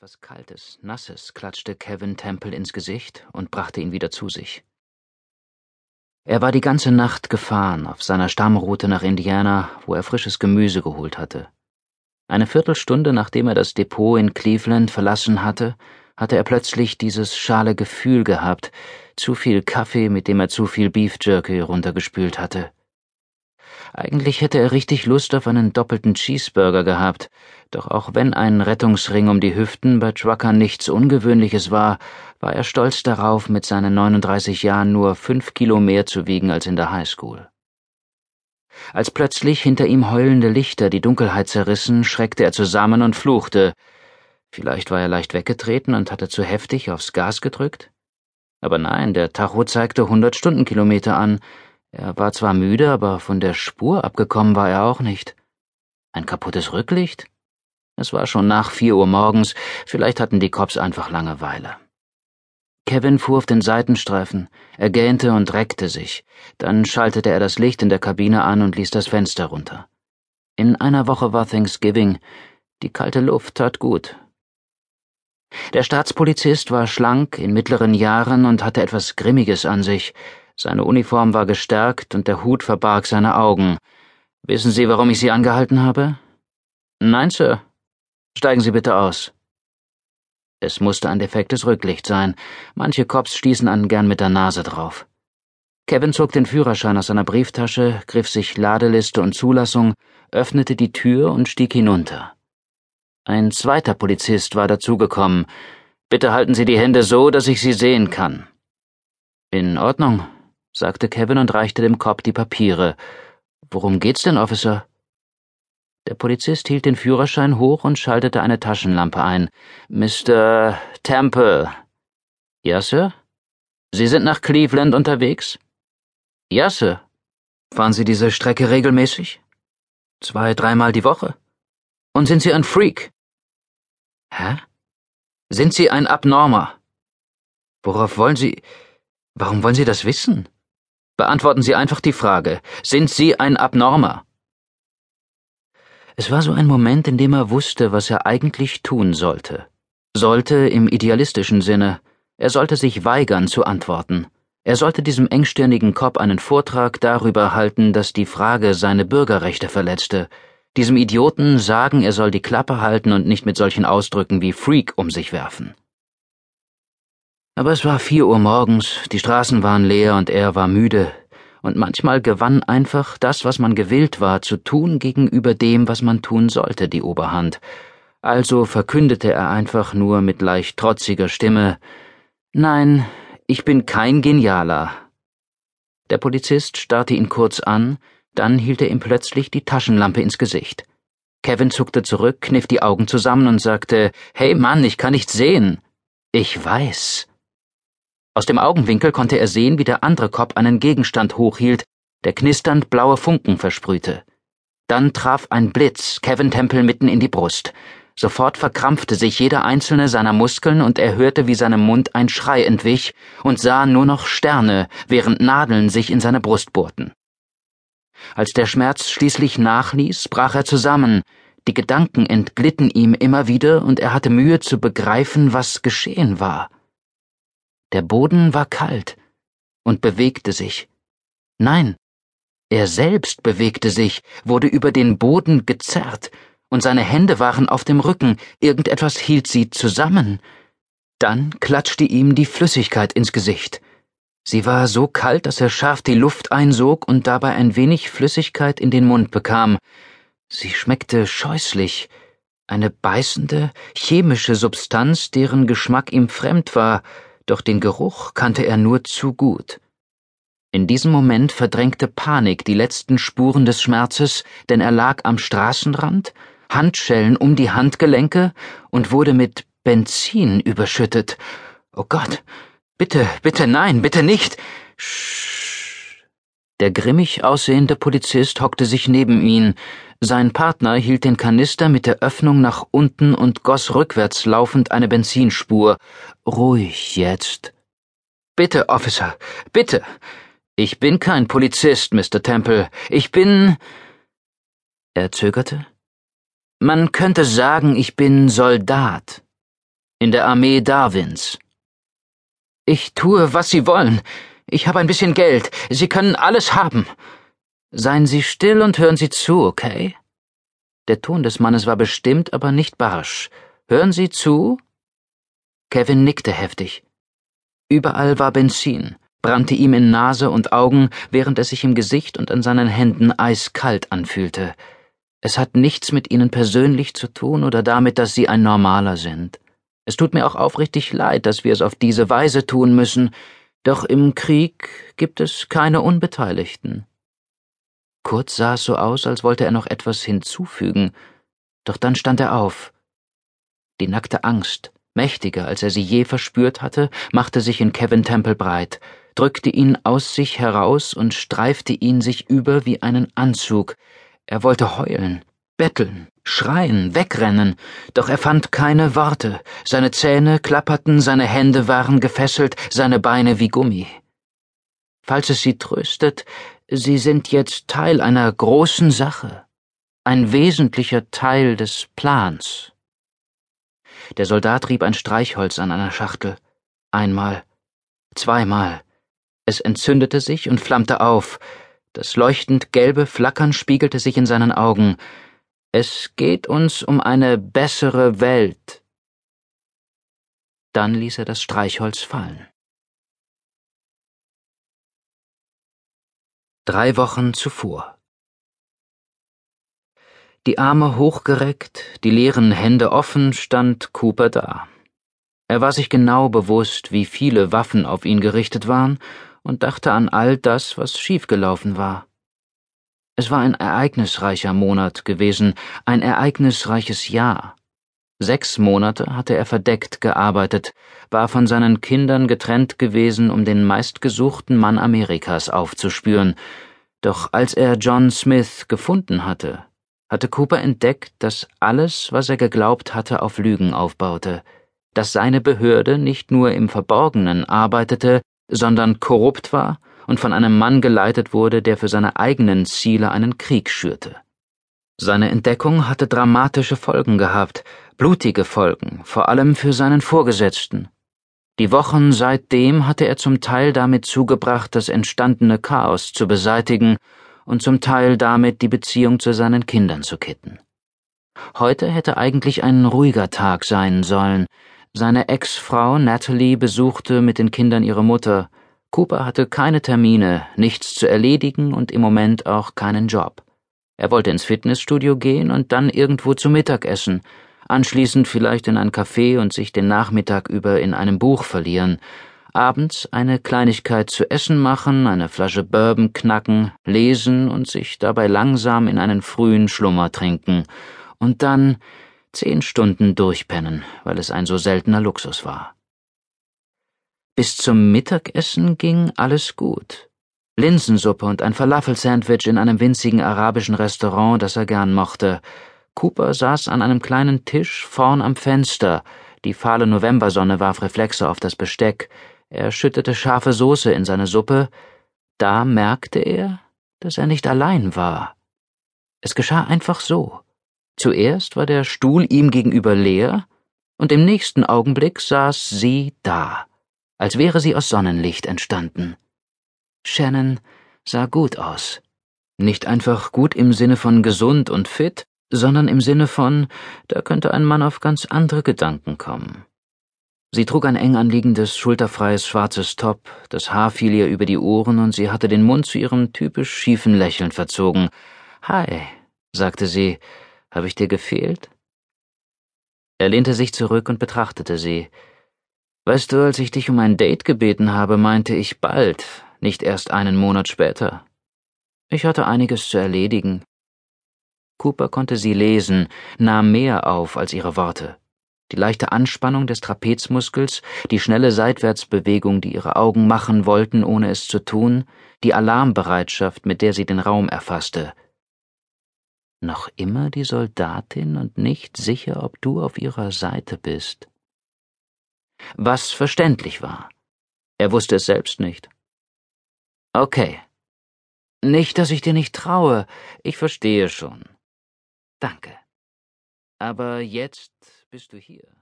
Etwas Kaltes, Nasses klatschte Kevin Temple ins Gesicht und brachte ihn wieder zu sich. Er war die ganze Nacht gefahren auf seiner Stammroute nach Indiana, wo er frisches Gemüse geholt hatte. Eine Viertelstunde nachdem er das Depot in Cleveland verlassen hatte, hatte er plötzlich dieses schale Gefühl gehabt, zu viel Kaffee, mit dem er zu viel Beef Jerky runtergespült hatte. Eigentlich hätte er richtig Lust auf einen doppelten Cheeseburger gehabt, doch auch wenn ein Rettungsring um die Hüften bei Trucker nichts Ungewöhnliches war, war er stolz darauf, mit seinen 39 Jahren nur fünf Kilo mehr zu wiegen als in der Highschool. Als plötzlich hinter ihm heulende Lichter die Dunkelheit zerrissen, schreckte er zusammen und fluchte. Vielleicht war er leicht weggetreten und hatte zu heftig aufs Gas gedrückt? Aber nein, der Tacho zeigte hundert Stundenkilometer an, er war zwar müde, aber von der Spur abgekommen war er auch nicht. Ein kaputtes Rücklicht? Es war schon nach vier Uhr morgens, vielleicht hatten die Cops einfach Langeweile. Kevin fuhr auf den Seitenstreifen, er gähnte und reckte sich, dann schaltete er das Licht in der Kabine an und ließ das Fenster runter. In einer Woche war Thanksgiving, die kalte Luft tat gut. Der Staatspolizist war schlank, in mittleren Jahren und hatte etwas Grimmiges an sich, seine Uniform war gestärkt und der Hut verbarg seine Augen. Wissen Sie, warum ich Sie angehalten habe? Nein, Sir. Steigen Sie bitte aus. Es musste ein defektes Rücklicht sein. Manche Cops stießen einen gern mit der Nase drauf. Kevin zog den Führerschein aus seiner Brieftasche, griff sich Ladeliste und Zulassung, öffnete die Tür und stieg hinunter. Ein zweiter Polizist war dazugekommen. Bitte halten Sie die Hände so, dass ich Sie sehen kann. In Ordnung, sagte Kevin und reichte dem Cop die Papiere. Worum geht's denn, Officer? Der Polizist hielt den Führerschein hoch und schaltete eine Taschenlampe ein. Mr. Temple. Ja, Sir? Sie sind nach Cleveland unterwegs? Ja, Sir. Fahren Sie diese Strecke regelmäßig? Zwei, dreimal die Woche? Und sind Sie ein Freak? Hä? Sind Sie ein Abnormer? Worauf wollen Sie. Warum wollen Sie das wissen? Beantworten Sie einfach die Frage. Sind Sie ein Abnormer? Es war so ein Moment, in dem er wusste, was er eigentlich tun sollte. Sollte im idealistischen Sinne. Er sollte sich weigern zu antworten. Er sollte diesem engstirnigen Cop einen Vortrag darüber halten, dass die Frage seine Bürgerrechte verletzte, diesem Idioten sagen, er soll die Klappe halten und nicht mit solchen Ausdrücken wie Freak um sich werfen. Aber es war vier Uhr morgens, die Straßen waren leer und er war müde, und manchmal gewann einfach das, was man gewillt war zu tun gegenüber dem, was man tun sollte, die Oberhand. Also verkündete er einfach nur mit leicht trotziger Stimme Nein, ich bin kein Genialer. Der Polizist starrte ihn kurz an, dann hielt er ihm plötzlich die Taschenlampe ins Gesicht. Kevin zuckte zurück, kniff die Augen zusammen und sagte Hey Mann, ich kann nichts sehen. Ich weiß. Aus dem Augenwinkel konnte er sehen, wie der andere Kopf einen Gegenstand hochhielt, der knisternd blaue Funken versprühte. Dann traf ein Blitz Kevin Temple mitten in die Brust. Sofort verkrampfte sich jeder einzelne seiner Muskeln und er hörte, wie seinem Mund ein Schrei entwich und sah nur noch Sterne, während Nadeln sich in seine Brust bohrten. Als der Schmerz schließlich nachließ, brach er zusammen, die Gedanken entglitten ihm immer wieder und er hatte Mühe zu begreifen, was geschehen war. Der Boden war kalt und bewegte sich. Nein, er selbst bewegte sich, wurde über den Boden gezerrt, und seine Hände waren auf dem Rücken, irgendetwas hielt sie zusammen. Dann klatschte ihm die Flüssigkeit ins Gesicht. Sie war so kalt, dass er scharf die Luft einsog und dabei ein wenig Flüssigkeit in den Mund bekam. Sie schmeckte scheußlich, eine beißende, chemische Substanz, deren Geschmack ihm fremd war, doch den Geruch kannte er nur zu gut. In diesem Moment verdrängte Panik die letzten Spuren des Schmerzes, denn er lag am Straßenrand, Handschellen um die Handgelenke und wurde mit Benzin überschüttet. Oh Gott. Bitte, bitte nein, bitte nicht. Sch. Der grimmig aussehende Polizist hockte sich neben ihn, sein Partner hielt den Kanister mit der Öffnung nach unten und goss rückwärts laufend eine Benzinspur. Ruhig jetzt. Bitte, Officer, bitte. Ich bin kein Polizist, Mr. Temple. Ich bin. Er zögerte. Man könnte sagen, ich bin Soldat. In der Armee Darwins. Ich tue, was Sie wollen. Ich habe ein bisschen Geld. Sie können alles haben. Seien Sie still und hören Sie zu, okay? Der Ton des Mannes war bestimmt, aber nicht barsch. Hören Sie zu? Kevin nickte heftig. Überall war Benzin, brannte ihm in Nase und Augen, während es sich im Gesicht und an seinen Händen eiskalt anfühlte. Es hat nichts mit Ihnen persönlich zu tun oder damit, dass Sie ein Normaler sind. Es tut mir auch aufrichtig leid, dass wir es auf diese Weise tun müssen, doch im Krieg gibt es keine Unbeteiligten. Kurz sah es so aus, als wollte er noch etwas hinzufügen, doch dann stand er auf. Die nackte Angst, mächtiger als er sie je verspürt hatte, machte sich in Kevin Temple breit, drückte ihn aus sich heraus und streifte ihn sich über wie einen Anzug. Er wollte heulen, betteln, schreien, wegrennen, doch er fand keine Worte, seine Zähne klapperten, seine Hände waren gefesselt, seine Beine wie Gummi. Falls es Sie tröstet, Sie sind jetzt Teil einer großen Sache, ein wesentlicher Teil des Plans. Der Soldat rieb ein Streichholz an einer Schachtel. Einmal, zweimal. Es entzündete sich und flammte auf. Das leuchtend gelbe Flackern spiegelte sich in seinen Augen. Es geht uns um eine bessere Welt. Dann ließ er das Streichholz fallen. Drei Wochen zuvor. Die Arme hochgereckt, die leeren Hände offen, stand Cooper da. Er war sich genau bewusst, wie viele Waffen auf ihn gerichtet waren, und dachte an all das, was schiefgelaufen war. Es war ein ereignisreicher Monat gewesen, ein ereignisreiches Jahr. Sechs Monate hatte er verdeckt gearbeitet, war von seinen Kindern getrennt gewesen, um den meistgesuchten Mann Amerikas aufzuspüren, doch als er John Smith gefunden hatte, hatte Cooper entdeckt, dass alles, was er geglaubt hatte, auf Lügen aufbaute, dass seine Behörde nicht nur im Verborgenen arbeitete, sondern korrupt war und von einem Mann geleitet wurde, der für seine eigenen Ziele einen Krieg schürte. Seine Entdeckung hatte dramatische Folgen gehabt, blutige Folgen, vor allem für seinen Vorgesetzten. Die Wochen seitdem hatte er zum Teil damit zugebracht, das entstandene Chaos zu beseitigen und zum Teil damit, die Beziehung zu seinen Kindern zu kitten. Heute hätte eigentlich ein ruhiger Tag sein sollen, seine Ex-Frau Natalie besuchte mit den Kindern ihre Mutter. Cooper hatte keine Termine, nichts zu erledigen und im Moment auch keinen Job. Er wollte ins Fitnessstudio gehen und dann irgendwo zu Mittag essen, anschließend vielleicht in ein Café und sich den Nachmittag über in einem Buch verlieren, abends eine Kleinigkeit zu essen machen, eine Flasche Bourbon knacken, lesen und sich dabei langsam in einen frühen Schlummer trinken, und dann zehn Stunden durchpennen, weil es ein so seltener Luxus war. Bis zum Mittagessen ging alles gut. Linsensuppe und ein Falafel-Sandwich in einem winzigen arabischen Restaurant, das er gern mochte. Cooper saß an einem kleinen Tisch vorn am Fenster. Die fahle Novembersonne warf Reflexe auf das Besteck. Er schüttete scharfe Soße in seine Suppe. Da merkte er, dass er nicht allein war. Es geschah einfach so. Zuerst war der Stuhl ihm gegenüber leer, und im nächsten Augenblick saß sie da, als wäre sie aus Sonnenlicht entstanden. Shannon sah gut aus. Nicht einfach gut im Sinne von gesund und fit, sondern im Sinne von, da könnte ein Mann auf ganz andere Gedanken kommen. Sie trug ein eng anliegendes, schulterfreies schwarzes Top, das Haar fiel ihr über die Ohren und sie hatte den Mund zu ihrem typisch schiefen Lächeln verzogen. Hi, sagte sie, habe ich dir gefehlt? Er lehnte sich zurück und betrachtete sie. Weißt du, als ich dich um ein Date gebeten habe, meinte ich bald, nicht erst einen Monat später. Ich hatte einiges zu erledigen. Cooper konnte sie lesen, nahm mehr auf als ihre Worte. Die leichte Anspannung des Trapezmuskels, die schnelle Seitwärtsbewegung, die ihre Augen machen wollten, ohne es zu tun, die Alarmbereitschaft, mit der sie den Raum erfasste, noch immer die Soldatin und nicht sicher, ob du auf ihrer Seite bist. Was verständlich war. Er wusste es selbst nicht. Okay. Nicht, dass ich dir nicht traue, ich verstehe schon. Danke. Aber jetzt bist du hier.